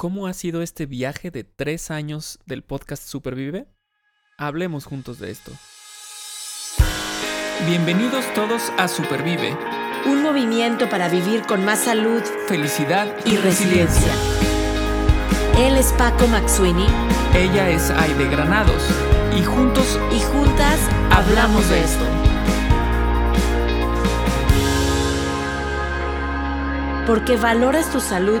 ¿Cómo ha sido este viaje de tres años del podcast Supervive? Hablemos juntos de esto. Bienvenidos todos a Supervive. Un movimiento para vivir con más salud, felicidad y, resiliencia. Él es Paco Maxuini. Ella es Aide Granados. Y juntos y juntas hablamos de esto. Porque valoras tu salud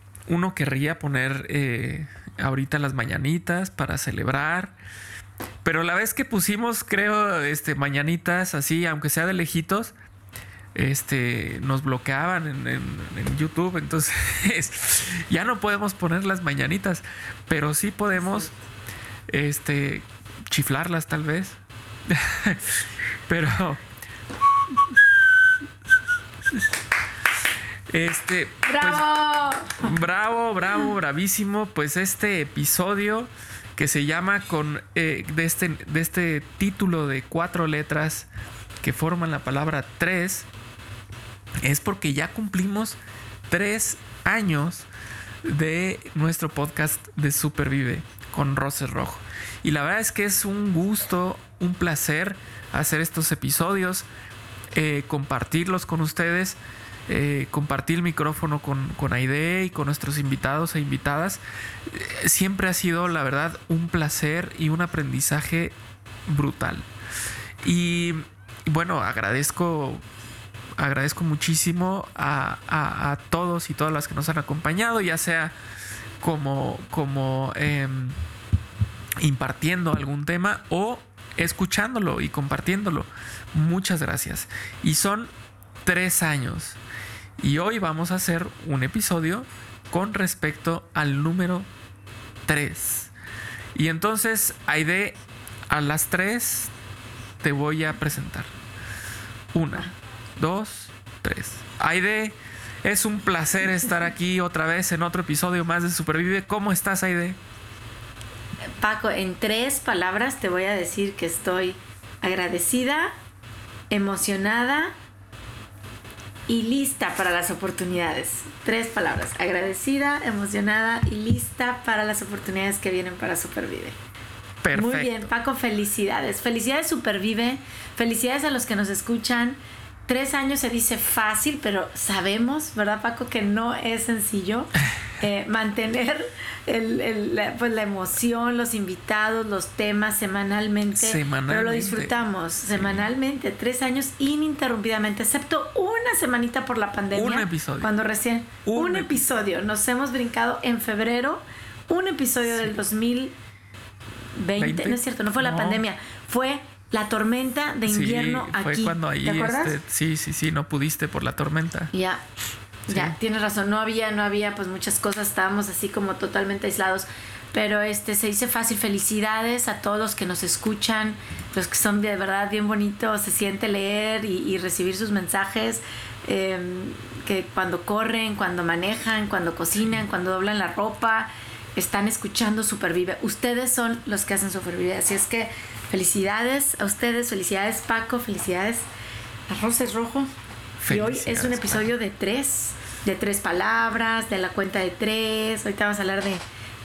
uno querría poner eh, ahorita las mañanitas para celebrar. Pero la vez que pusimos, creo, este, mañanitas así, aunque sea de lejitos, este, nos bloqueaban en, YouTube. Entonces, ya no podemos poner las mañanitas, pero sí podemos, este, chiflarlas tal vez. pero... Este. Pues, ¡Bravo! bravo, bravo, bravísimo. Pues este episodio que se llama con. Eh, de, este, de este título de cuatro letras que forman la palabra tres. Es porque ya cumplimos tres años de nuestro podcast de Supervive con Roses Rojo. Y la verdad es que es un gusto, un placer hacer estos episodios, eh, compartirlos con ustedes. Eh, compartir el micrófono con, con Aide y con nuestros invitados e invitadas. Eh, siempre ha sido, la verdad, un placer y un aprendizaje brutal. Y bueno, agradezco agradezco muchísimo a, todos y todas las que nos han acompañado, ya sea como, como em, impartiendo algún tema o escuchándolo y compartiéndolo. Muchas gracias. Y son tres años. Y hoy vamos a hacer un episodio con respecto al número 3. Y entonces, Aide, a las 3 te voy a presentar. Una, dos, tres. Aide, es un placer estar aquí otra vez en otro episodio más de Supervive. ¿Cómo estás, Aide? Paco, en tres palabras te voy a decir que estoy agradecida, emocionada y lista para las oportunidades. Tres palabras, agradecida, emocionada y lista para las oportunidades que vienen para Supervive. Perfecto. Muy bien, Paco, felicidades. Felicidades Supervive, felicidades a los que nos escuchan. Tres años se dice fácil, pero sabemos, ¿verdad, Paco, que no es sencillo eh, mantener el, la, pues, la emoción, los invitados, los temas semanalmente. Pero lo disfrutamos semanalmente, tres años ininterrumpidamente, excepto una semanita por la pandemia. Un episodio. Cuando recién. Un, episodio. Nos hemos brincado en febrero, un episodio del 2020. No es cierto, no fue la pandemia, fue la tormenta de invierno sí, fue cuando ahí, este, sí, sí, sí, no pudiste por la tormenta. Ya, ya, tienes razón. No había, no había, pues muchas cosas. Estábamos así como totalmente aislados. Pero este se dice fácil. Felicidades a todos los que nos escuchan, los que son de verdad bien bonitos. Se siente leer y, recibir sus mensajes. Em, que cuando corren, cuando manejan, cuando cocinan, cuando doblan la ropa, están escuchando Supervive. Ustedes son los que hacen Supervive. Así es que Felicidades a ustedes, felicidades Paco, felicidades a Roses Rojo. Y hoy es un episodio de tres, de tres palabras, de la cuenta de tres. Ahorita vamos a hablar de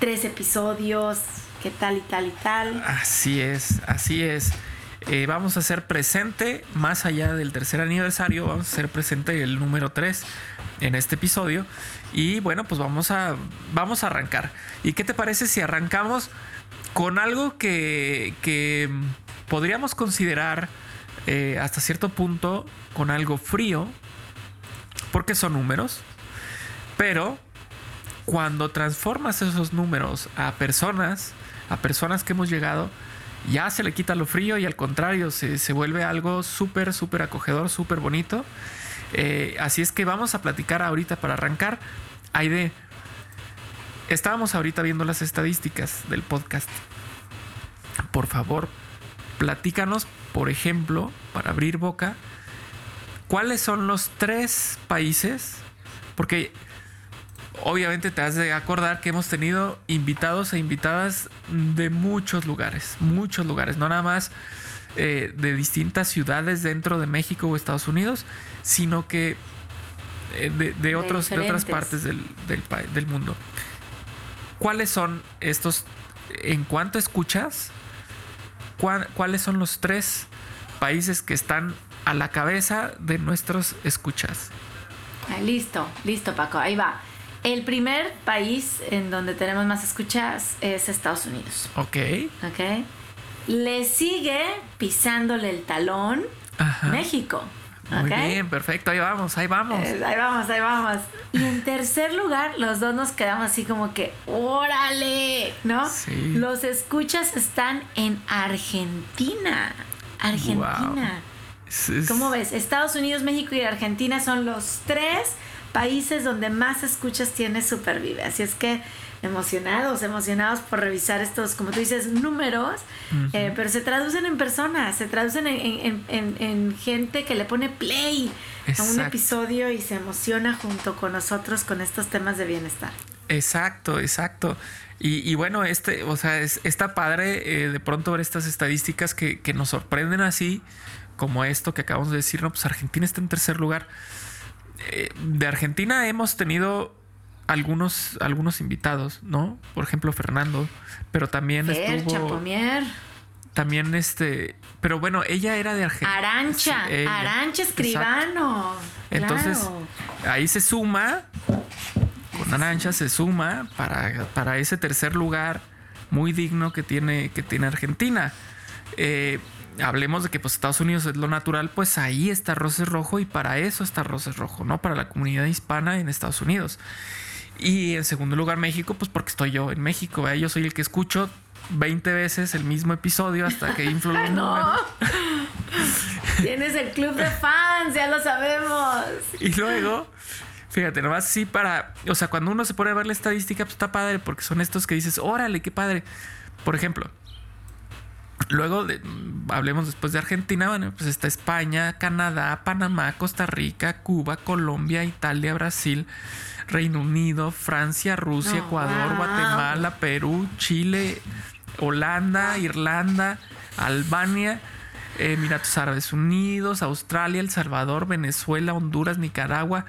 tres episodios, qué tal y tal y tal. Así es, así es. Eh, vamos a hacer presente, más allá del tercer aniversario, vamos a hacer presente el número tres en este episodio. Y bueno, pues vamos a, vamos a arrancar. ¿Y qué te parece si arrancamos con algo que, podríamos considerar eh, hasta cierto punto con algo frío, porque son números, pero cuando transformas esos números a personas, a personas que hemos llegado, ya se le quita lo frío y al contrario, se, vuelve algo súper, súper acogedor, súper bonito. Eh, así es que vamos a platicar ahorita para arrancar. Aide, estábamos ahorita viendo las estadísticas del podcast. Por favor, platícanos, por ejemplo, para abrir boca, cuáles son los tres países, porque obviamente te has de acordar que hemos tenido invitados e invitadas de muchos lugares, muchos lugares, no nada más eh, de distintas ciudades dentro de México o Estados Unidos, sino que eh, de, otros, de otras partes del, del, del mundo. ¿Cuáles son estos, en cuanto escuchas, cuáles son los tres países que están a la cabeza de nuestros escuchas? Ah, listo, listo Paco, ahí va. El primer país en donde tenemos más escuchas es Estados Unidos. Ok. Ok. Le sigue pisándole el talón México. Muy bien, perfecto, ahí vamos, ahí vamos. Eh, ahí vamos, ahí vamos. Y en tercer lugar, los dos nos quedamos así como que, órale, ¿no? Sí. Los escuchas están en Argentina. Argentina. ¿Cómo ves? Estados Unidos, México y Argentina son los tres países donde más escuchas tiene Supervive. Así es que emocionados, emocionados por revisar estos, como tú dices, números, eh, pero se traducen en personas, se traducen en, gente que le pone play a un episodio y se emociona junto con nosotros con estos temas de bienestar. Exacto, exacto. Y, bueno, este, o sea, es, está padre eh, de pronto ver estas estadísticas que, que, nos sorprenden así, como esto que acabamos de decir, no, pues Argentina está en tercer lugar. Eh, de Argentina hemos tenido algunos, algunos invitados, ¿no? Por ejemplo, Fernando, pero también estuvo... Chapomier. También este, pero bueno, ella era de Argentina. Arancha, Arancha Escribano. Entonces, ahí se suma, con Arancha se suma para, para ese tercer lugar muy digno que tiene, que tiene Argentina. Eh, hablemos de que pues Estados Unidos es lo natural, pues ahí está Roses Rojo y para eso está Roses Rojo, ¿no? Para la comunidad hispana en Estados Unidos. Y en segundo lugar México, pues porque estoy yo en México, yo soy el que escucho 20 veces el mismo episodio hasta que influye. no. Tienes el club de fans, ya lo sabemos. Y luego, fíjate, nomás sí para, o sea, cuando uno se pone a ver la estadística, pues está padre porque son estos que dices, órale, qué padre. Por ejemplo, Luego de, hablemos después de Argentina, bueno, pues está España, Canadá, Panamá, Costa Rica, Cuba, Colombia, Italia, Brasil, Reino Unido, Francia, Rusia, Ecuador, Guatemala, Perú, Chile, Holanda, Irlanda, Albania, Emiratos Árabes Unidos, Australia, El Salvador, Venezuela, Honduras, Nicaragua,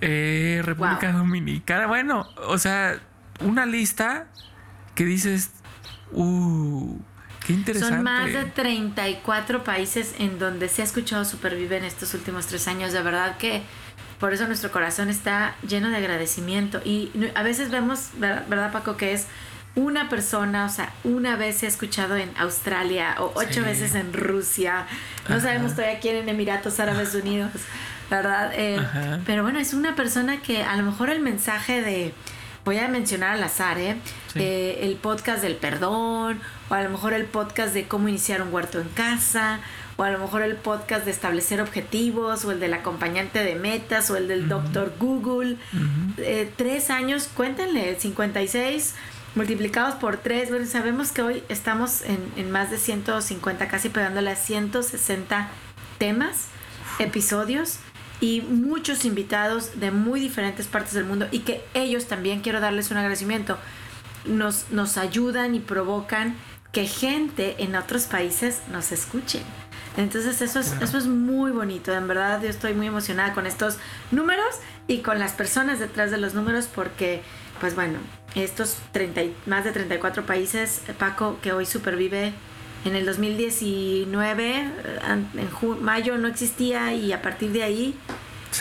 eh, República Dominicana. Bueno, o sea, una lista que dices, uh, son más de 34 países en donde se ha escuchado Supervive en estos últimos tres años. De verdad que por eso nuestro corazón está lleno de agradecimiento. Y a veces vemos, ¿verdad, Paco? Que es una persona, o sea, una vez se ha escuchado en Australia o ocho veces en Rusia. No sabemos todavía quién en Emiratos Árabes Unidos, ¿verdad? Eh, pero bueno, es una persona que a lo mejor el mensaje de voy a mencionar al azar, ¿eh? ¿eh? el podcast del perdón, o a lo mejor el podcast de cómo iniciar un huerto en casa, o a lo mejor el podcast de establecer objetivos, o el del acompañante de metas, o el del doctor Google. Eh, tres años, cuéntenle, 56 multiplicados por tres. Bueno, sabemos que hoy estamos en, en más de 150, casi pegándole a 160 temas, episodios y muchos invitados de muy diferentes partes del mundo y que ellos también, quiero darles un agradecimiento, nos, nos ayudan y provocan que gente en otros países nos escuche. Entonces eso es, eso es muy bonito, en verdad yo estoy muy emocionada con estos números y con las personas detrás de los números porque, pues bueno, estos 30, más de 34 países, Paco, que hoy supervive en el 2019, en mayo no existía y a partir de ahí,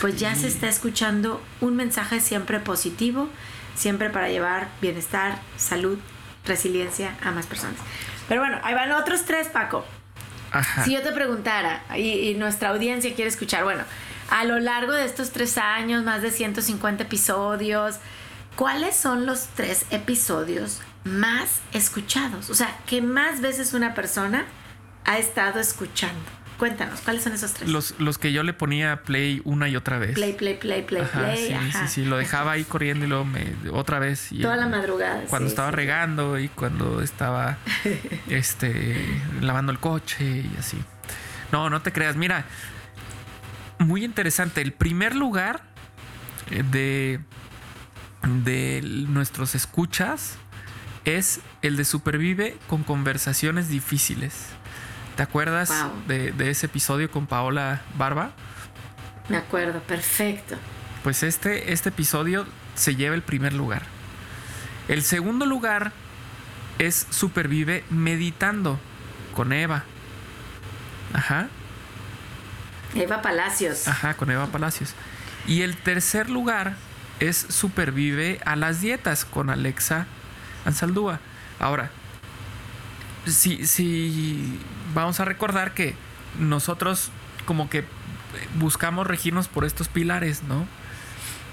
pues ya se está escuchando un mensaje siempre positivo, siempre para llevar bienestar, salud, resiliencia a más personas. Pero bueno, ahí van otros tres, Paco. Si yo te preguntara, y, y, nuestra audiencia quiere escuchar, bueno, a lo largo de estos tres años, más de 150 episodios, ¿cuáles son los tres episodios más escuchados. O sea, que más veces una persona ha estado escuchando. Cuéntanos, ¿cuáles son esos tres? Los, los que yo le ponía play una y otra vez. Play, play, play, play, play. Sí, sí, sí. Lo dejaba ahí corriendo y luego me, otra vez. Toda la madrugada. Cuando estaba regando y cuando estaba este, lavando el coche y así. No, no te creas. Mira, muy interesante. El primer lugar eh, de, de nuestros escuchas es el de Supervive con conversaciones difíciles. ¿Te acuerdas de, ese episodio con Paola Barba? Me acuerdo, perfecto. Pues este, este episodio se lleva el primer lugar. El segundo lugar es Supervive meditando con Eva. Ajá. Eva Palacios. Ajá, con Eva Palacios. Y el tercer lugar es Supervive a las dietas con Alexa Ansaldúa. Ahora, si, si vamos a recordar que nosotros como que buscamos regirnos por estos pilares, ¿no?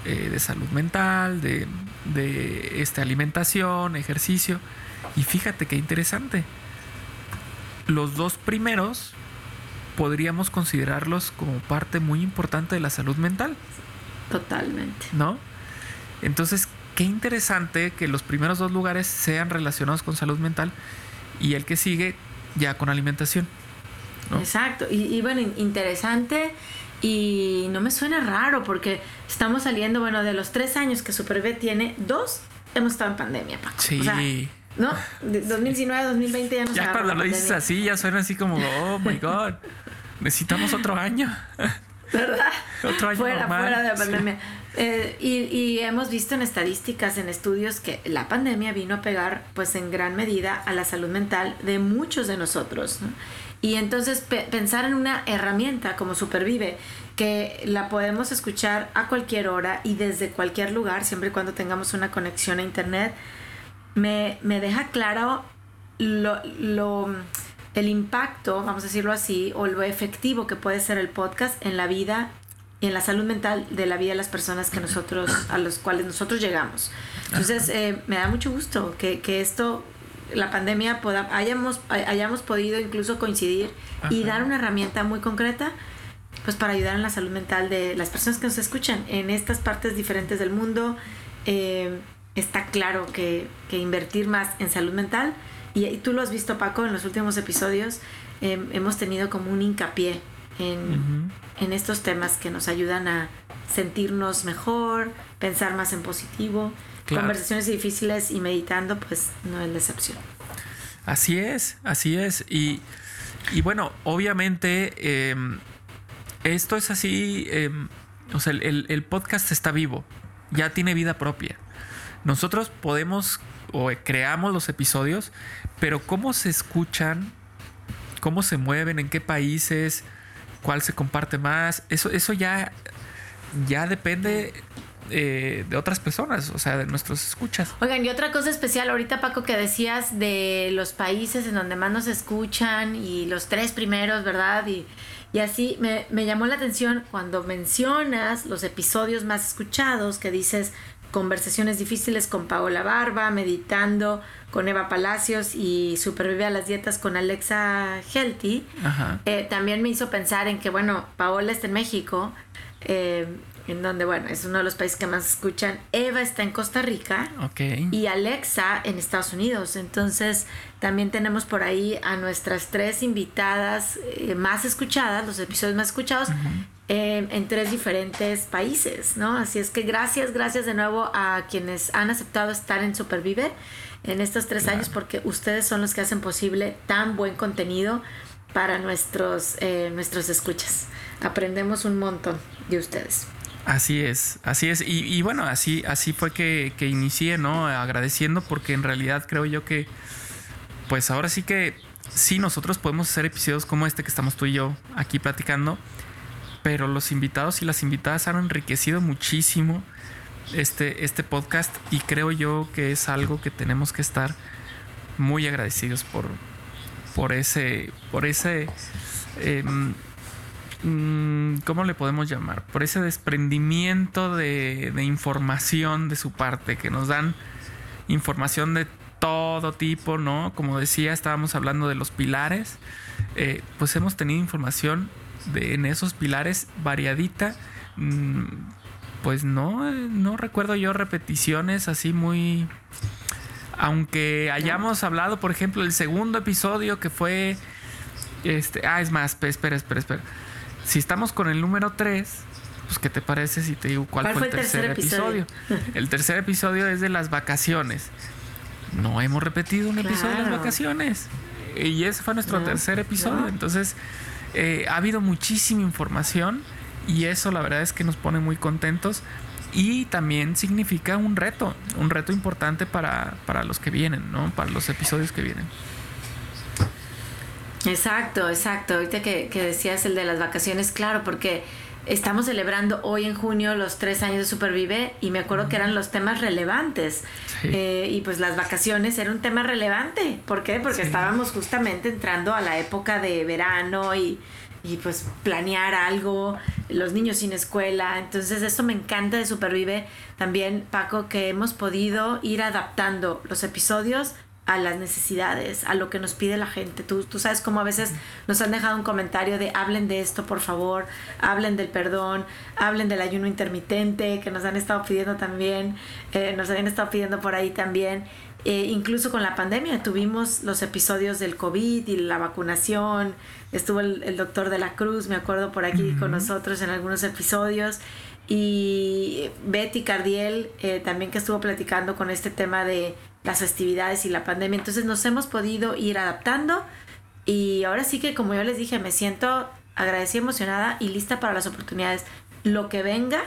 Eh, de salud mental, de, de este, alimentación, ejercicio. Y fíjate qué interesante. Los dos primeros podríamos considerarlos como parte muy importante de la salud mental. Totalmente. ¿No? Entonces, qué interesante que los primeros dos lugares sean relacionados con salud mental y el que sigue ya con alimentación. Exacto. Y, bueno, interesante y no me suena raro porque estamos saliendo, bueno, de los tres años que Superbé tiene, dos hemos estado en pandemia, Paco. Sí. ¿No? De 2019, 2020 ya nos Ya cuando lo dices así, ya suena así como, oh my God, necesitamos otro año. ¿Verdad? otro año fuera, Fuera de la pandemia. Eh, y, hemos visto en estadísticas, en estudios, que la pandemia vino a pegar, pues en gran medida, a la salud mental de muchos de nosotros. Y entonces pensar en una herramienta como Supervive, que la podemos escuchar a cualquier hora y desde cualquier lugar, siempre y cuando tengamos una conexión a Internet, me, deja claro lo, lo, el impacto, vamos a decirlo así, o lo efectivo que puede ser el podcast en la vida y en la salud mental de la vida de las personas que nosotros, a los cuales nosotros llegamos. Entonces, eh, me da mucho gusto que, que esto, la pandemia, poda, hayamos, hayamos podido incluso coincidir y dar una herramienta muy concreta pues para ayudar en la salud mental de las personas que nos escuchan en estas partes diferentes del mundo. Eh, está claro que, que, invertir más en salud mental, y, tú lo has visto Paco en los últimos episodios, eh, hemos tenido como un hincapié en, en estos temas que nos ayudan a sentirnos mejor, pensar más en positivo. Conversaciones difíciles y meditando, pues no es la excepción. Así es, así es. Y, y bueno, obviamente em, esto es así, em, o sea, el, el, podcast está vivo, ya tiene vida propia. Nosotros podemos o creamos los episodios, pero cómo se escuchan, cómo se mueven, en qué países, cuál se comparte más, eso, eso ya, ya depende eh, de otras personas, o sea, de nuestros escuchas. Oigan, y otra cosa especial, ahorita Paco, que decías de los países en donde más nos escuchan y los tres primeros, ¿verdad? Y, y así me, me llamó la atención cuando mencionas los episodios más escuchados, que dices conversaciones difíciles con Paola Barba, meditando con Eva Palacios y Supervive a las dietas con Alexa Healthy, eh, también me hizo pensar en que, bueno, Paola está en México, eh, en donde, bueno, es uno de los países que más escuchan. Eva está en Costa Rica y Alexa en Estados Unidos. Entonces, también tenemos por ahí a nuestras tres invitadas eh, más escuchadas, los episodios más escuchados. En tres diferentes países, ¿no? Así es que gracias, gracias de nuevo a quienes han aceptado estar en Supervive en estos tres años porque ustedes son los que hacen posible tan buen contenido para nuestros, eh, nuestros escuchas. Aprendemos un montón de ustedes. Así es, así es. Y, bueno, así, así fue que, que, inicié, ¿no? Agradeciendo porque en realidad creo yo que, pues ahora sí que sí, nosotros podemos hacer episodios como este que estamos tú y yo aquí platicando, pero los invitados y las invitadas han enriquecido muchísimo este, este podcast y creo yo que es algo que tenemos que estar muy agradecidos por, por ese, por ese, em, mm, ¿cómo le podemos llamar? Por ese desprendimiento de, información de su parte, que nos dan información de todo tipo, ¿no? Como decía, estábamos hablando de los pilares, eh, pues hemos tenido información de, en esos pilares variadita. Mm, pues no, no recuerdo yo repeticiones así muy... Aunque hayamos hablado, por ejemplo, el segundo episodio que fue... Este, ah, es más, espera, espera, espera. Si estamos con el número 3, pues ¿qué te parece si te digo cuál, fue, el tercer, episodio? el tercer episodio es de las vacaciones. No hemos repetido un episodio de las vacaciones. Y ese fue nuestro tercer episodio. Entonces, eh, ha habido muchísima información y eso la verdad es que nos pone muy contentos y también significa un reto, un reto importante para, para los que vienen, ¿no? Para los episodios que vienen. Exacto, exacto. Ahorita que, que decías el de las vacaciones, claro, porque estamos celebrando hoy en junio los tres años de Supervive y me acuerdo que eran los temas relevantes. Eh, y pues las vacaciones era un tema relevante. ¿Por qué? Porque estábamos justamente entrando a la época de verano y, y pues planear algo, los niños sin escuela. Entonces esto me encanta de Supervive también, Paco, que hemos podido ir adaptando los episodios a las necesidades, a lo que nos pide la gente. Tú, tú sabes cómo a veces nos han dejado un comentario de hablen de esto, por favor, hablen del perdón, hablen del ayuno intermitente, que nos han estado pidiendo también, eh, nos habían estado pidiendo por ahí también. Eh, incluso con la pandemia tuvimos los episodios del COVID y la vacunación, estuvo el, doctor de la Cruz, me acuerdo por aquí con nosotros en algunos episodios, y Betty Cardiel eh, también que estuvo platicando con este tema de las festividades y la pandemia. Entonces nos hemos podido ir adaptando y ahora sí que como yo les dije, me siento agradecida, emocionada y lista para las oportunidades. Lo que venga,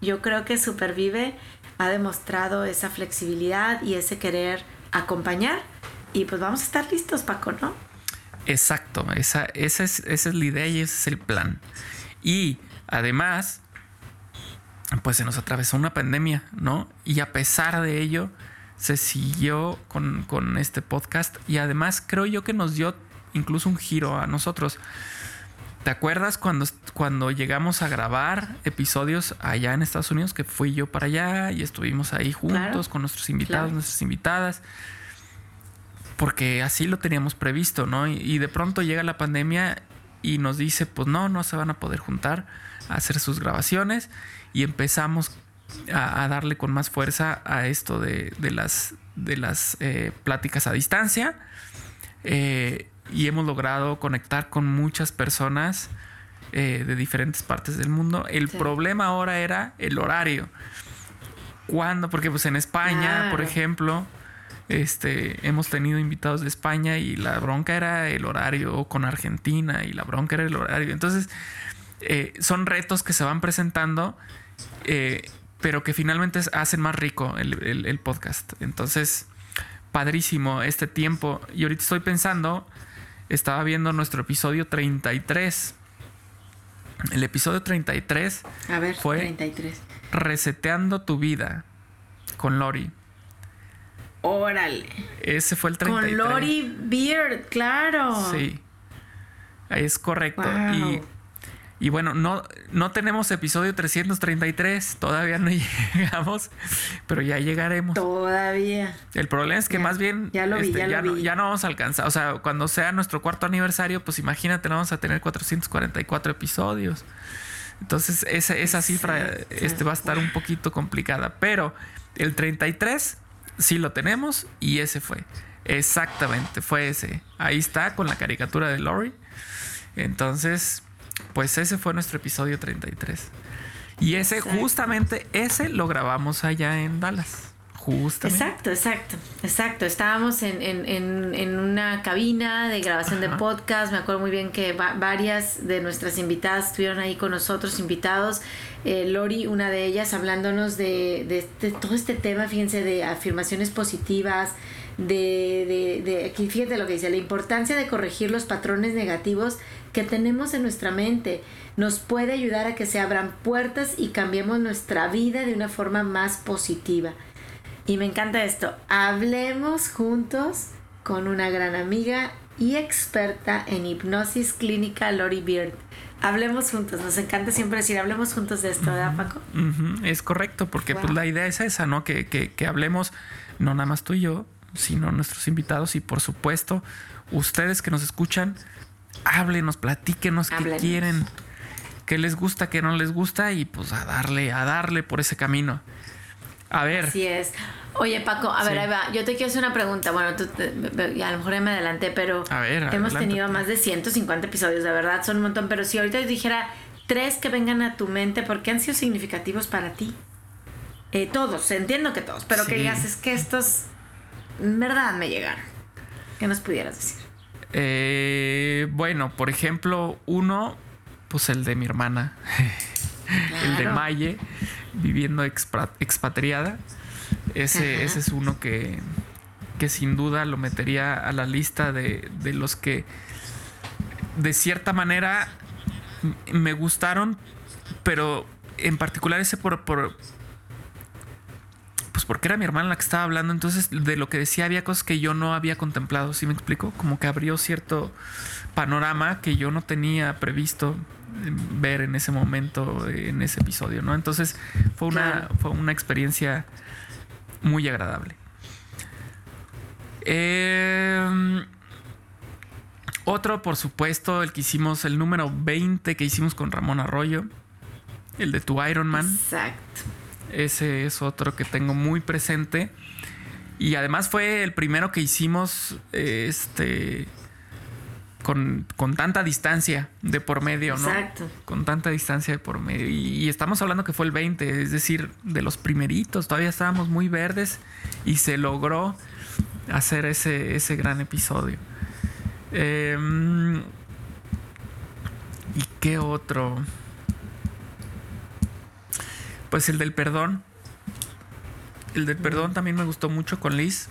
yo creo que Supervive ha demostrado esa flexibilidad y ese querer acompañar y pues vamos a estar listos, Paco, ¿no? Exacto, esa, esa, es, esa es la idea y ese es el plan. Y además, pues se nos atravesó una pandemia, ¿no? Y a pesar de ello, se siguió con, este podcast y además creo yo que nos dio incluso un giro a nosotros. ¿Te acuerdas cuando, cuando llegamos a grabar episodios allá en Estados Unidos? Que fui yo para allá y estuvimos ahí juntos con nuestros invitados, nuestras invitadas. Porque así lo teníamos previsto, ¿no? Y, y, de pronto llega la pandemia y nos dice, pues no, no se van a poder juntar a hacer sus grabaciones. Y empezamos a, darle con más fuerza a esto de, las, de las eh, pláticas a distancia. Eh, y hemos logrado conectar con muchas personas eh, de diferentes partes del mundo. El problema ahora era el horario. ¿Cuándo? Porque pues en España, por ejemplo, este, hemos tenido invitados de España y la bronca era el horario, con Argentina y la bronca era el horario. Entonces, son retos que se van presentando pero que finalmente hacen más rico el, podcast. Entonces, padrísimo este tiempo. Y ahorita estoy pensando, estaba viendo nuestro episodio 33. El episodio 33 A ver, fue 33. Reseteando tu vida con Lori. Órale. Ese fue el 33. Con Lori Beard, claro. Sí. Es correcto. Y y bueno, no, no tenemos episodio 333, todavía no llegamos, pero ya llegaremos. Todavía. El problema es que más bien ya, lo vi, este, ya, No, ya no vamos a alcanzar. O sea, cuando sea nuestro cuarto aniversario, pues imagínate, no vamos a tener 444 episodios. Entonces, esa, esa cifra este, va a estar un poquito complicada. Pero el 33 sí lo tenemos y ese fue. Exactamente, fue ese. Ahí está con la caricatura de Lori. Entonces, pues ese fue nuestro episodio 33. Y ese, justamente ese lo grabamos allá en Dallas. Justamente. Exacto, exacto, exacto. Estábamos en, una cabina de grabación de podcast. Me acuerdo muy bien que varias de nuestras invitadas estuvieron ahí con nosotros, invitados. Eh, Lori, una de ellas, hablándonos de, de, todo este tema, fíjense, de afirmaciones positivas, de, de, de, aquí fíjate lo que dice, la importancia de corregir los patrones negativos que tenemos en nuestra mente nos puede ayudar a que se abran puertas y cambiemos nuestra vida de una forma más positiva. Y me encanta esto, hablemos juntos con una gran amiga y experta en hipnosis clínica, Lori Beard. Hablemos juntos, nos encanta siempre decir, hablemos juntos de esto, ¿verdad, Paco? Es correcto, porque pues la idea es esa, ¿no? Que, que, que hablemos, no nada más tú y yo, sino nuestros invitados y por supuesto ustedes que nos escuchan, háblenos, platíquenos qué quieren, qué les gusta, qué no les gusta y pues a darle, a darle por ese camino. A ver. Así es. Oye, Paco, a ver, ahí va. Yo te quiero hacer una pregunta. Bueno, tú a lo mejor ya me adelanté, pero hemos tenido más de 150 episodios, de verdad, son un montón. Pero si ahorita dijera tres que vengan a tu mente, ¿por qué han sido significativos para ti? Eh, todos, entiendo que todos, pero que digas, es que estos, en verdad, me llegaron. ¿Qué nos pudieras decir? Eh, bueno, por ejemplo, uno, pues el de mi hermana, el de Maye, viviendo expatriada. Ese, ese es uno que, que sin duda lo metería a la lista de, de los que de cierta manera me gustaron, pero en particular ese por, por, pues porque era mi hermana la que estaba hablando, entonces de lo que decía había cosas que yo no había contemplado, ¿sí me explico? Como que abrió cierto panorama que yo no tenía previsto ver en ese momento, en ese episodio, ¿no? Entonces fue una, fue una experiencia muy agradable. Eh, otro, por supuesto, el que hicimos, el número 20 que hicimos con Ramón Arroyo, el de tu Iron Man. Exacto. Ese es otro que tengo muy presente. Y además fue el primero que hicimos este con, tanta distancia de por medio, ¿no? Exacto. Con tanta distancia de por medio. Y, estamos hablando que fue el 20, es decir, de los primeritos. Todavía estábamos muy verdes y se logró hacer ese, ese gran episodio. Em, ¿Y qué otro? Pues el del perdón. El del perdón también me gustó mucho con Liz.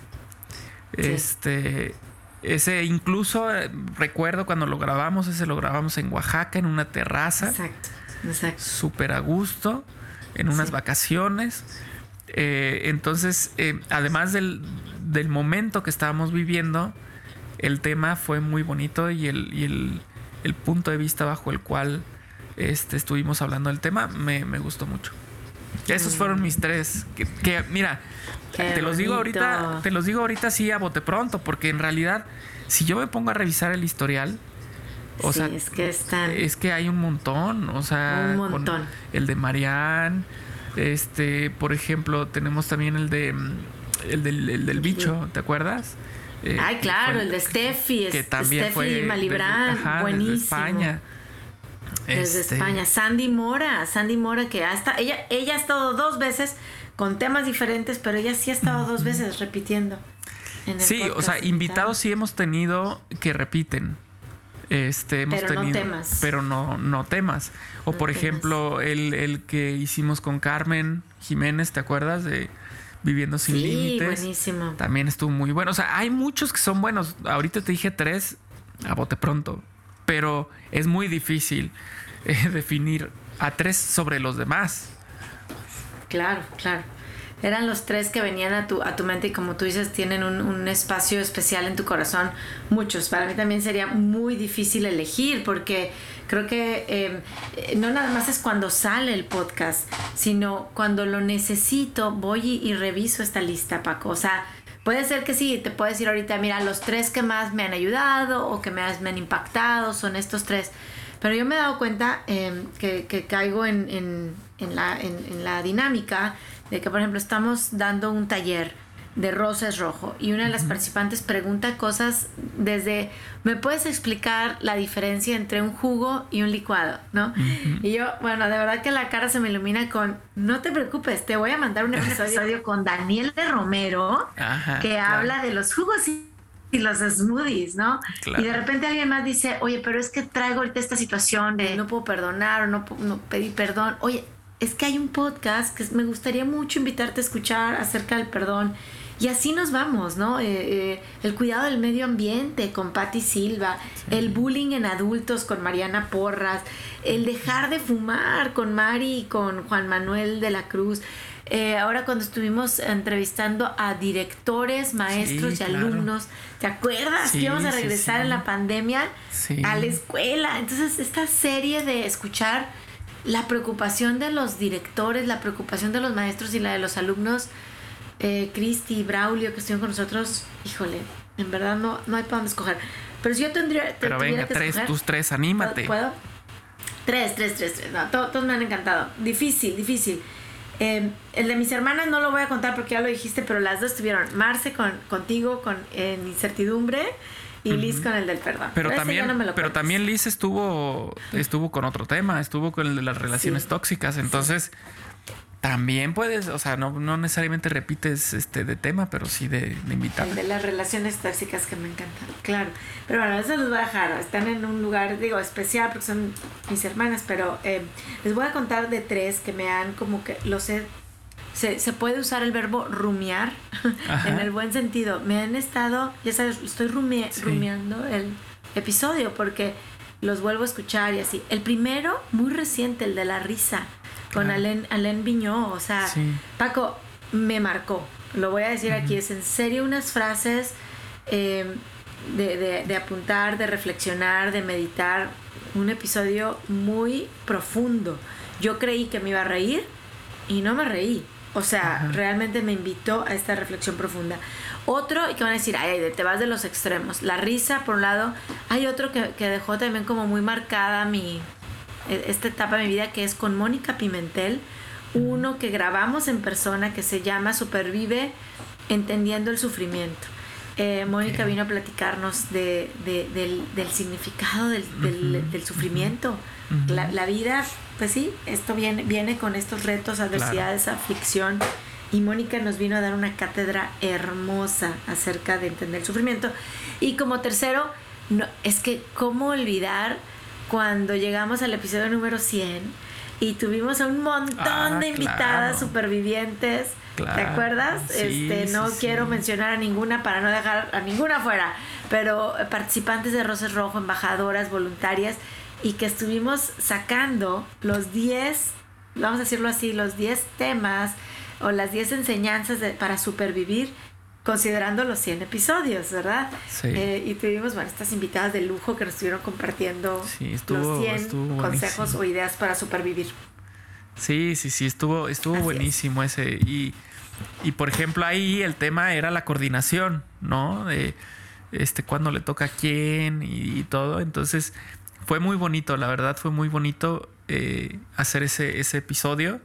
Este. Ese incluso eh, recuerdo cuando lo grabamos, ese lo grabamos en Oaxaca, en una terraza. Exacto, exacto. Súper a gusto, en unas vacaciones. Eh, entonces, eh, además del, del, momento que estábamos viviendo, el tema fue muy bonito y el, el, punto de vista bajo el cual este, estuvimos hablando del tema me, gustó mucho. Esos fueron mis tres. Que, mira, te los digo ahorita, te los digo ahorita sí a bote pronto, porque en realidad, si yo me pongo a revisar el historial, o sea, es que es que hay un montón, o sea, un montón. el de Marianne, este, por ejemplo, tenemos también el de el del, el del bicho, ¿te acuerdas? Eh, Ay, claro, el de Steffi, que también Steffi fue Malibran, buenísimo. Desde España. Desde este, España. Sandy Mora, Sandy Mora, que hasta ella, ella ha estado dos veces con temas diferentes, pero ella sí ha estado dos veces repitiendo. sí, o sea, invitados sí hemos tenido que repiten. Este, hemos pero tenido, no temas. Pero no, no temas. O por ejemplo, el, el que hicimos con Carmen Jiménez, ¿te acuerdas? De Viviendo sin sí, límites. buenísimo. También estuvo muy bueno. O sea, hay muchos que son buenos. Ahorita te dije tres a bote pronto. Pero es muy difícil eh, definir a tres sobre los demás. Claro, claro. Eran los tres que venían a tu, a tu mente y como tú dices, tienen un, un espacio especial en tu corazón. Muchos. Para mí también sería muy difícil elegir porque Creo que em, no nada más es cuando sale el podcast, sino cuando lo necesito, voy y, reviso esta lista, Paco. O sea, puede ser que sí, te puedo decir ahorita, mira, los tres que más me han ayudado o que me, me han impactado son estos tres. Pero yo me he dado cuenta em, que, caigo en, en, la, en la dinámica de que, por ejemplo, estamos dando un taller de rosa es rojo y una de las participantes pregunta cosas desde ¿me puedes explicar la diferencia entre un jugo y un licuado? ¿no? Y yo, bueno, de verdad que la cara se me ilumina con no te preocupes, te voy a mandar un episodio con Daniel de Romero que habla de los jugos y los smoothies, ¿no? Y de repente alguien más dice, oye, pero es que traigo ahorita esta situación de no puedo perdonar o no, no pedí perdón. Oye, es que hay un podcast que me gustaría mucho invitarte a escuchar acerca del perdón y así nos vamos, ¿no? Eh, eh, el cuidado del medio ambiente con Patti Silva, el bullying en adultos con Mariana Porras, el dejar de fumar con Mari y con Juan Manuel de la Cruz. Eh, ahora cuando estuvimos entrevistando a directores, maestros y alumnos, ¿te acuerdas que íbamos a regresar en la pandemia a la escuela? Entonces esta serie de escuchar la preocupación de los directores, la preocupación de los maestros y la de los alumnos, eh, Cristi y Braulio que estuvieron con nosotros, híjole, en verdad no, no hay para dónde escoger. Pero si yo tendría. Pero venga, tres, tus tres, anímate. ¿Puedo? Tres, tres, tres, tres. No, todos, me han encantado. Difícil, difícil. Em, el de mis hermanas no lo voy a contar porque ya lo dijiste, pero las dos estuvieron. Marce con, contigo con en incertidumbre y Liz con el del perdón. Pero, también, pero también Liz estuvo, estuvo con otro tema, estuvo con el de las relaciones tóxicas. Entonces, también puedes, o sea, no, no necesariamente repites este de tema, pero sí de. El de las relaciones tóxicas que me encantan, claro. Pero bueno, eso los voy a dejar. Están en un lugar, digo, especial porque son mis hermanas, pero eh, les voy a contar de tres que me han como que los he se, se, puede usar el verbo rumiar en el buen sentido. Me han estado, ya sabes, estoy rumiando el episodio porque los vuelvo a escuchar y así. El primero, muy reciente, el de la risa con Alain, Alain Viñó. O sea, Paco, me marcó. Lo voy a decir aquí, es en serio unas frases em, de, de, apuntar, de reflexionar, de meditar. Un episodio muy profundo. Yo creí que me iba a reír y no me reí. O sea, realmente me invitó a esta reflexión profunda. Otro, y que van a decir, ay, te vas de los extremos. La risa, por un lado. Hay otro que, que dejó también como muy marcada mi, esta etapa de mi vida que es con Mónica Pimentel, uno que grabamos en persona que se llama Supervive entendiendo el sufrimiento. Eh, Mónica vino a platicarnos de, del, significado del, sufrimiento. la, vida, pues sí, esto viene, viene con estos retos, adversidades, aflicción. Y Mónica nos vino a dar una cátedra hermosa acerca de entender el sufrimiento. Y como tercero, no, es que cómo olvidar cuando llegamos al episodio número 100 y tuvimos a un montón ah, de invitadas supervivientes. ¿Te acuerdas? este, no quiero mencionar a ninguna para no dejar a ninguna fuera, pero participantes de Roses Rojo, embajadoras, voluntarias, y que estuvimos sacando los 10, vamos a decirlo así, los 10 temas o las 10 enseñanzas para supervivir considerando los 100 episodios, ¿verdad? Sí. Eh, y tuvimos, bueno, estas invitadas de lujo que nos estuvieron compartiendo los 100 consejos o ideas para supervivir. Sí, sí, sí, estuvo, estuvo buenísimo ese. Y, y, por ejemplo, ahí el tema era la coordinación, ¿no? De este, cuándo le toca a quién y, todo. Entonces, fue muy bonito, la verdad, fue muy bonito eh, hacer ese, ese episodio.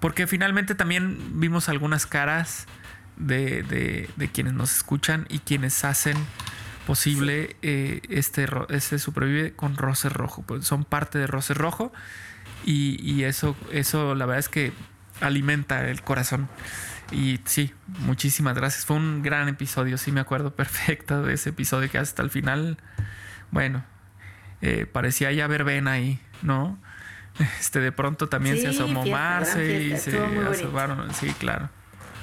Porque finalmente también vimos algunas caras de, de, de quienes nos escuchan y quienes hacen posible eh, este, este Supervive con Roce Rojo. Pues son parte de Roce Rojo y, y, eso, eso la verdad es que alimenta el corazón. Y sí, muchísimas gracias. Fue un gran episodio, sí me acuerdo perfecto de ese episodio que hasta el final, bueno, eh, parecía ya verbena ahí, ¿no? Este, de pronto también se asomó Marce y se asomaron, sí, claro.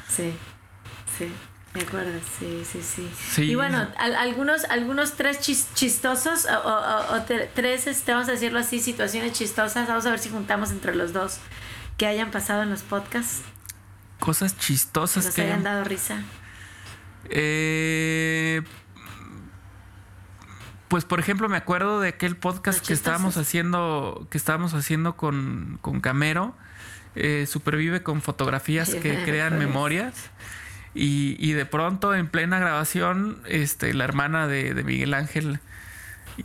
Sí. Sí, me acuerdo, sí, sí, sí. Y bueno, algunos, algunos tres chistosos o, tres, este, vamos a decirlo así, situaciones chistosas. Vamos a ver si juntamos entre los dos que hayan pasado en los podcasts. Cosas chistosas que, nos hayan dado risa. Eh, pues por ejemplo me acuerdo de aquel podcast que estábamos haciendo, que estábamos haciendo con, con Camero. Eh, supervive con fotografías que crean memorias. Y, y de pronto, en plena grabación, este, la hermana de, de Miguel Ángel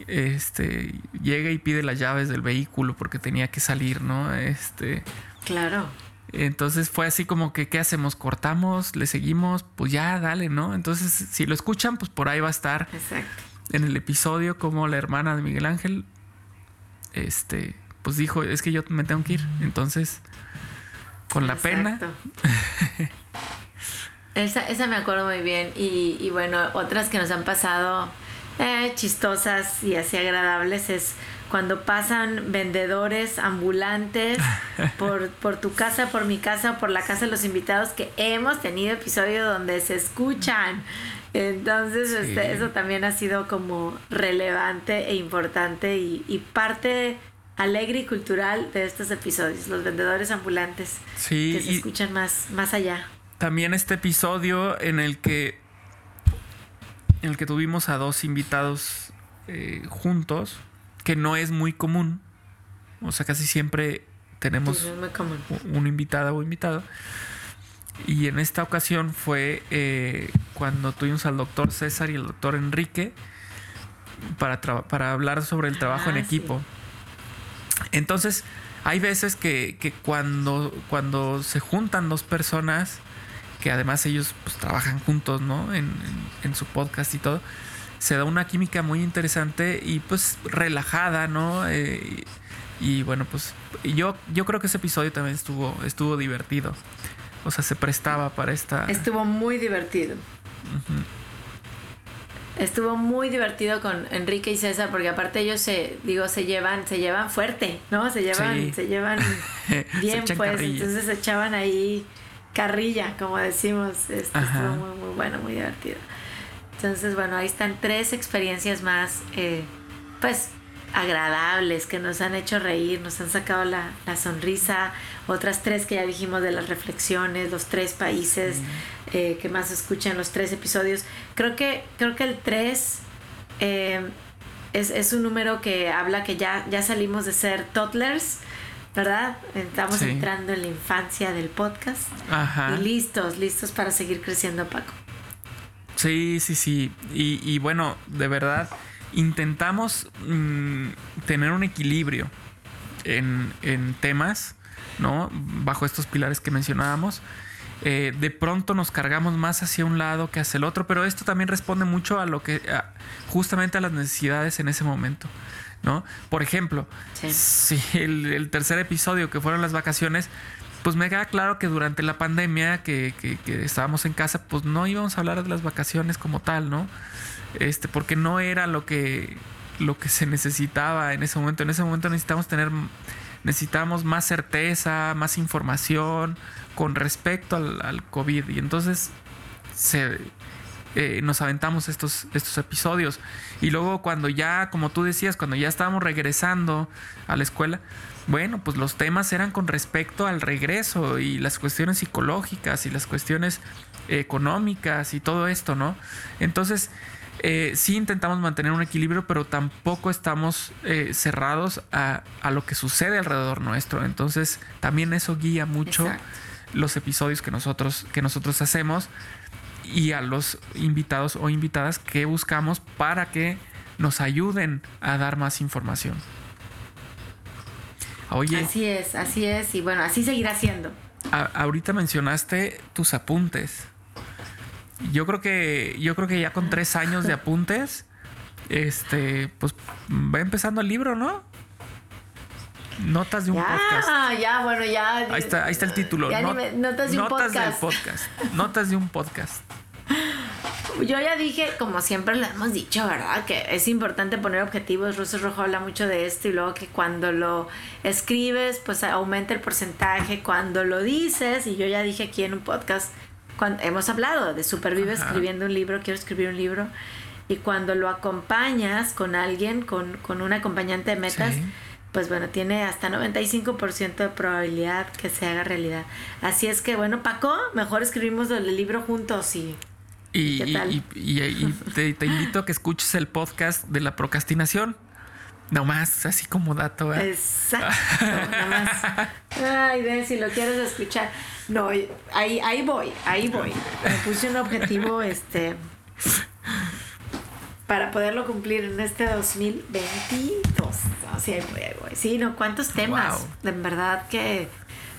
este, llega y pide las llaves del vehículo porque tenía que salir, ¿no? Este, claro. Entonces fue así como que, ¿qué hacemos? ¿Cortamos? ¿Le seguimos? Pues ya, dale, ¿no? Entonces, si lo escuchan, pues por ahí va a estar Exacto. en el episodio como la hermana de Miguel Ángel, este, pues dijo, es que yo me tengo que ir. Entonces, con la pena. Esa, esa me acuerdo muy bien. Y, y bueno, otras que nos han pasado eh, chistosas y así agradables es cuando pasan vendedores ambulantes por, por tu casa, por mi casa, por la casa de los invitados, que hemos tenido episodios donde se escuchan. Entonces, este, eso también ha sido como relevante e importante y, y, parte alegre y cultural de estos episodios, los vendedores ambulantes que se escuchan más, más allá también este episodio en el que en el que tuvimos a dos invitados eh, juntos, que no es muy común. O sea, casi siempre tenemos un invitado o invitado. Y en esta ocasión fue eh, cuando tuvimos al doctor César y el doctor Enrique para, para hablar sobre el trabajo en ah, equipo. Entonces, hay veces que, cuando, cuando se juntan dos personas, que además ellos pues, trabajan juntos, ¿no? En, su podcast y todo, se da una química muy interesante y pues relajada, ¿no? Eh, y, bueno, pues yo, yo creo que ese episodio también estuvo, estuvo divertido. O sea, se prestaba para esta... Estuvo muy divertido. Estuvo muy divertido con Enrique y César porque aparte ellos se digo se llevan se llevan fuerte, ¿no? Se llevan se llevan bien pues, entonces se echaban ahí carrilla, como decimos. Esto estuvo muy muy bueno, muy divertido. Entonces, bueno, ahí están tres experiencias más eh, pues agradables que nos han hecho reír, nos han sacado la, sonrisa, otras tres que ya dijimos de las reflexiones, los tres países eh, que más escuchan los tres episodios. Creo que, creo que el tres eh, es, un número que habla que ya, ya salimos de ser toddlers, ¿verdad? Estamos entrando en la infancia del podcast. Y listos, listos para seguir creciendo, Paco. Sí, sí, sí. Y, y bueno, de verdad intentamos mm, tener un equilibrio en, temas, ¿no? Bajo estos pilares que mencionábamos. Eh, de pronto nos cargamos más hacia un lado que hacia el otro, pero esto también responde mucho a lo que, justamente a las necesidades en ese momento, ¿no? Por ejemplo, si el, tercer episodio que fueron las vacaciones, pues me queda claro que durante la pandemia que, que, estábamos en casa, pues no íbamos a hablar de las vacaciones como tal, ¿no? este, porque no era lo que, lo que se necesitaba en ese momento. En ese momento necesitamos tener, necesitamos más certeza, más información con respecto al, COVID. Y entonces se, eh, nos aventamos estos, estos episodios. Y luego cuando ya, como tú decías, cuando ya estábamos regresando a la escuela, bueno, pues los temas eran con respecto al regreso y las cuestiones psicológicas y las cuestiones económicas y todo esto, ¿no? Entonces, eh, sí intentamos mantener un equilibrio, pero tampoco estamos eh, cerrados a, lo que sucede alrededor nuestro. Entonces, también eso guía mucho los episodios que nosotros, que nosotros hacemos y a los invitados o invitadas que buscamos para que nos ayuden a dar más información. Oye. Así es, así es, y bueno, así seguirá siendo. ahorita mencionaste tus apuntes. Yo creo que, yo creo que ya con tres años de apuntes, este, pues va empezando el libro, ¿no? Notas de un podcast. Ya, bueno, ya. Ahí está, ahí está el título. notas de un notas podcast. podcast. Notas de un podcast. Yo ya dije, como siempre lo hemos dicho, ¿verdad? Que es importante poner objetivos. Russo Rojo habla mucho de esto y luego que cuando lo escribes, pues aumenta el porcentaje. Cuando lo dices, y yo ya dije aquí en un podcast, cuando hemos hablado de Supervive escribiendo un libro, quiero escribir un libro, y cuando lo acompañas con alguien, con, con un acompañante de metas, pues bueno, tiene hasta 95% de probabilidad que se haga realidad. Así es que, bueno, Paco, mejor escribimos el libro juntos y... Y, y, te, te, invito a que escuches el podcast de la procrastinación. Nomás, así como dato. Exacto, nomás. Ay, ven, si lo quieres escuchar. No, ahí, ahí voy, ahí voy. Me puse un objetivo este para poderlo cumplir en este 2022. sí, ahí voy, ahí voy. Sí, no, cuántos temas. De verdad que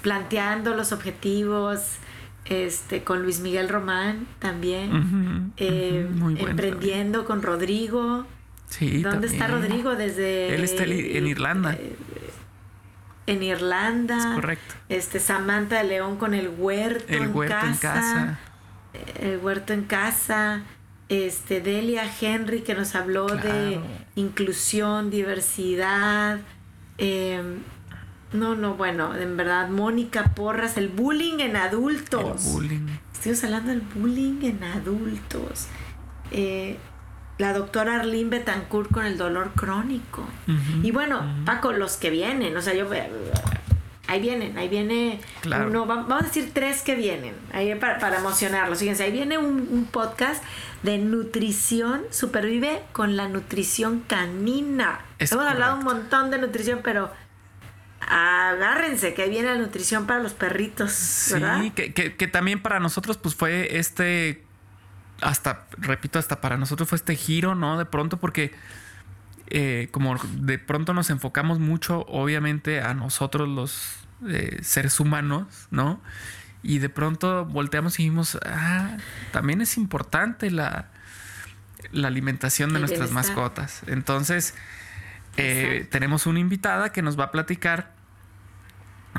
planteando los objetivos, este, con Luis Miguel Román también, eh, emprendiendo con Rodrigo. Sí, ¿Dónde está Rodrigo desde? Él está en Irlanda. Eh, en Irlanda. Es correcto. Este Samantha de León con el huerto, el huerto en casa. El huerto en casa. Este Delia Henry que nos habló de inclusión, diversidad. Em, no, no, bueno, en verdad, Mónica Porras, el bullying en adultos. El bullying. Estoy hablando del bullying en adultos. Eh, la doctora Arlene Betancourt con el dolor crónico. y bueno, Paco, los que vienen, o sea, yo ahí vienen, ahí viene uno, vamos a decir tres que vienen, ahí para, para emocionarlos. Fíjense, ahí viene un, podcast de nutrición, supervive con la nutrición canina. Hemos hablado un montón de nutrición, pero agárrense, que viene la nutrición para los perritos. Sí, que, que, también para nosotros pues fue este, hasta, repito, hasta para nosotros fue este giro, ¿no? De pronto porque eh, como de pronto nos enfocamos mucho, obviamente, a nosotros los eh, seres humanos, ¿no? Y de pronto volteamos y dijimos, ah, también es importante la, la alimentación de nuestras mascotas. Entonces, eh, tenemos una invitada que nos va a platicar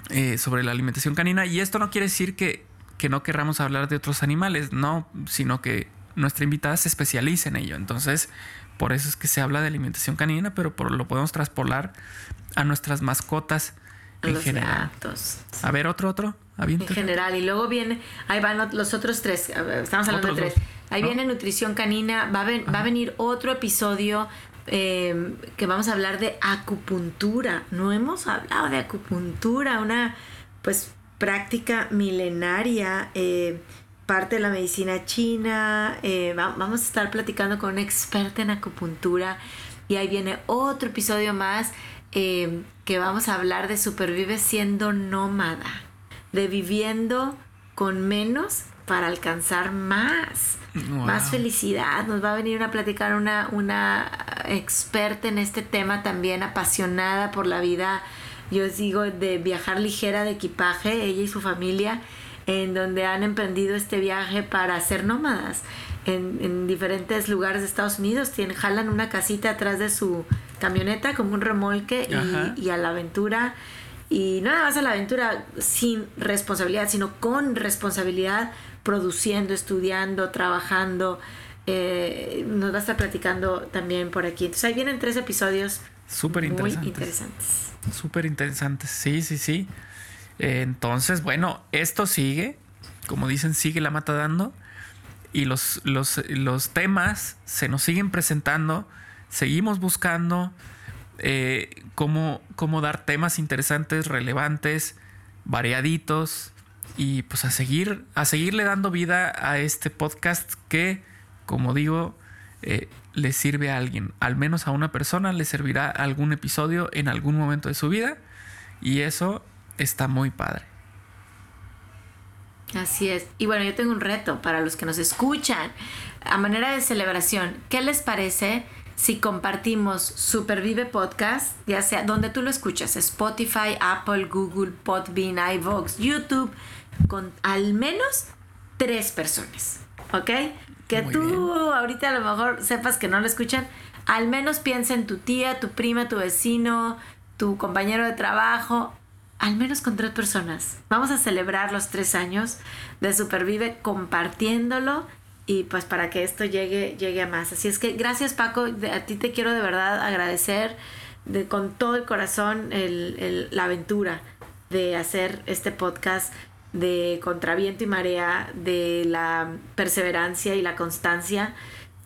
eh, sobre la alimentación canina. Y esto no quiere decir que, que no querramos hablar de otros animales, no, sino que nuestra invitada se especializa en ello. Entonces, por eso es que se habla de alimentación canina, pero por, lo podemos traspolar a nuestras mascotas en general. A ver, otro, otro. En general. Y luego viene, ahí van los otros tres. Estamos hablando de tres. Ahí viene nutrición canina. Va a, va a venir otro episodio eh, que vamos a hablar de acupuntura. No hemos hablado de acupuntura, una pues práctica milenaria, eh, parte de la medicina china. Eh, vamos a estar platicando con una experta en acupuntura y ahí viene otro episodio más que vamos a hablar de supervive siendo nómada, de viviendo con menos para alcanzar más más felicidad. Nos va a venir a platicar una, una experta en este tema también, apasionada por la vida, yo os digo, de viajar ligera de equipaje, ella y su familia, en donde han emprendido este viaje para ser nómadas. En, diferentes lugares de Estados Unidos tienen, jalan una casita atrás de su camioneta como un remolque y, y a la aventura y no nada más a la aventura sin responsabilidad, sino con responsabilidad produciendo, estudiando, trabajando. Eh, nos va a estar platicando también por aquí. Entonces ahí vienen tres episodios súper interesantes. Muy interesantes. Súper interesantes, sí, sí, sí. entonces, bueno, esto sigue, como dicen, sigue la mata dando. Y los, los, los temas se nos siguen presentando, seguimos buscando eh, cómo, cómo dar temas interesantes, relevantes, variaditos, y pues a seguir, a seguirle dando vida a este podcast que, como digo, eh, le sirve a alguien, al menos a una persona le servirá algún episodio en algún momento de su vida y eso está muy padre. Así es. Y bueno, yo tengo un reto para los que nos escuchan. A manera de celebración, ¿qué les parece si compartimos Supervive Podcast, ya sea donde tú lo escuchas, Spotify, Apple, Google, Podbean, iVoox, YouTube, con al menos tres personas, ¿ok? Que tú ahorita a lo mejor sepas que no lo escuchan, al menos piensa en tu tía, tu prima, tu vecino, tu compañero de trabajo, al menos con tres personas. Vamos a celebrar los tres años de Supervive compartiéndolo y pues para que esto llegue, llegue a más. Así es que gracias Paco, a ti te quiero de verdad agradecer de, con todo el corazón el, la aventura de hacer este podcast de contraviento y marea, de la perseverancia y la constancia,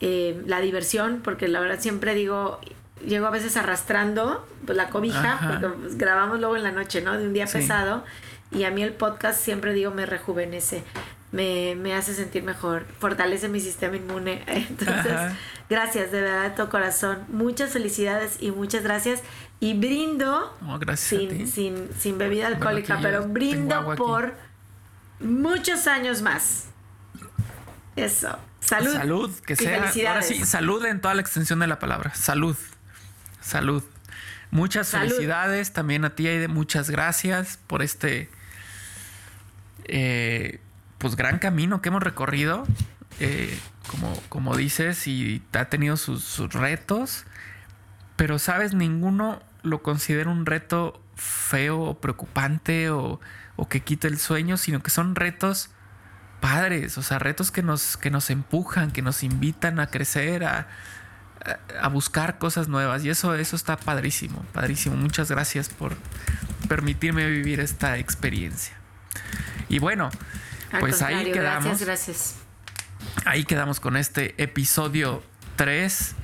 eh, la diversión, porque la verdad siempre digo, llego a veces arrastrando pues, la cobija, porque pues, grabamos luego en la noche, ¿no? De un día pesado, y a mí el podcast siempre digo me rejuvenece. Me, me, hace sentir mejor, fortalece mi sistema inmune. Entonces, gracias de verdad de todo corazón. Muchas felicidades y muchas gracias. Y brindo sin, sin, sin, bebida alcohólica, pero brindo por muchos años más. Eso. Salud. Salud, que sea. Ahora sí, salud en toda la extensión de la palabra. Salud. Salud. Muchas felicidades también a ti, Aide. Muchas gracias por este eh, pues gran camino que hemos recorrido. Eh, como, como dices, y ha tenido sus, sus retos. Pero, ¿sabes? Ninguno lo considera un reto feo o preocupante o o que quite el sueño, sino que son retos padres, o sea, retos que nos, que nos empujan, que nos invitan a crecer, a, a buscar cosas nuevas. Y eso, eso está padrísimo, padrísimo. Muchas gracias por permitirme vivir esta experiencia. Y bueno, pues ahí quedamos. Gracias, gracias. Ahí quedamos con este episodio 3.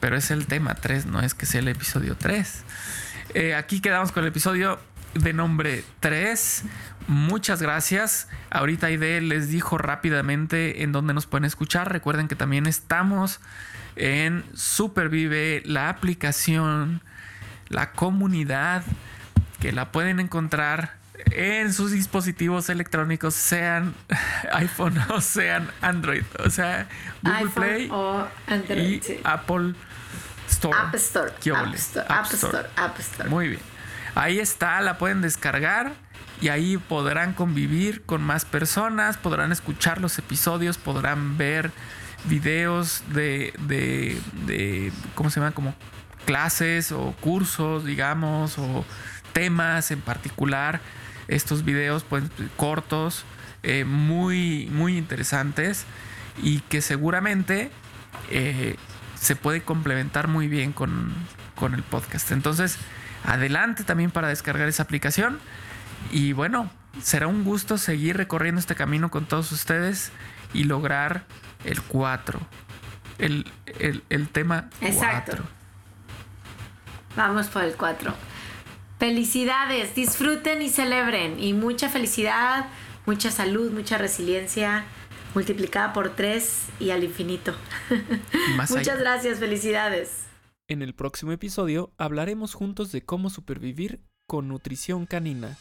Pero es el tema 3, no es que sea el episodio 3. Eh, aquí quedamos con el episodio de nombre 3. Muchas gracias. Ahorita Ide les dijo rápidamente en dónde nos pueden escuchar. Recuerden que también estamos en Supervive, la aplicación, la comunidad que la pueden encontrar en sus dispositivos electrónicos, sean iPhone o sean Android. O sea, Google Play o y Apple Store. App Store. App Store, App Store. App Store. Muy bien. Ahí está, la pueden descargar y ahí podrán convivir con más personas, podrán escuchar los episodios, podrán ver videos de, de, de ¿cómo se llama? Como clases o cursos, digamos, o temas en particular. Estos videos pues, cortos, eh, muy, muy interesantes y que seguramente eh, se puede complementar muy bien con, con el podcast. Entonces, adelante también para descargar esa aplicación. Y bueno, será un gusto seguir recorriendo este camino con todos ustedes y lograr el 4. El, el, tema 4. Vamos por el 4. Felicidades, disfruten y celebren. Y mucha felicidad, mucha salud, mucha resiliencia multiplicada por 3 y al infinito. Muchas gracias, felicidades. En el próximo episodio hablaremos juntos de cómo supervivir con nutrición canina.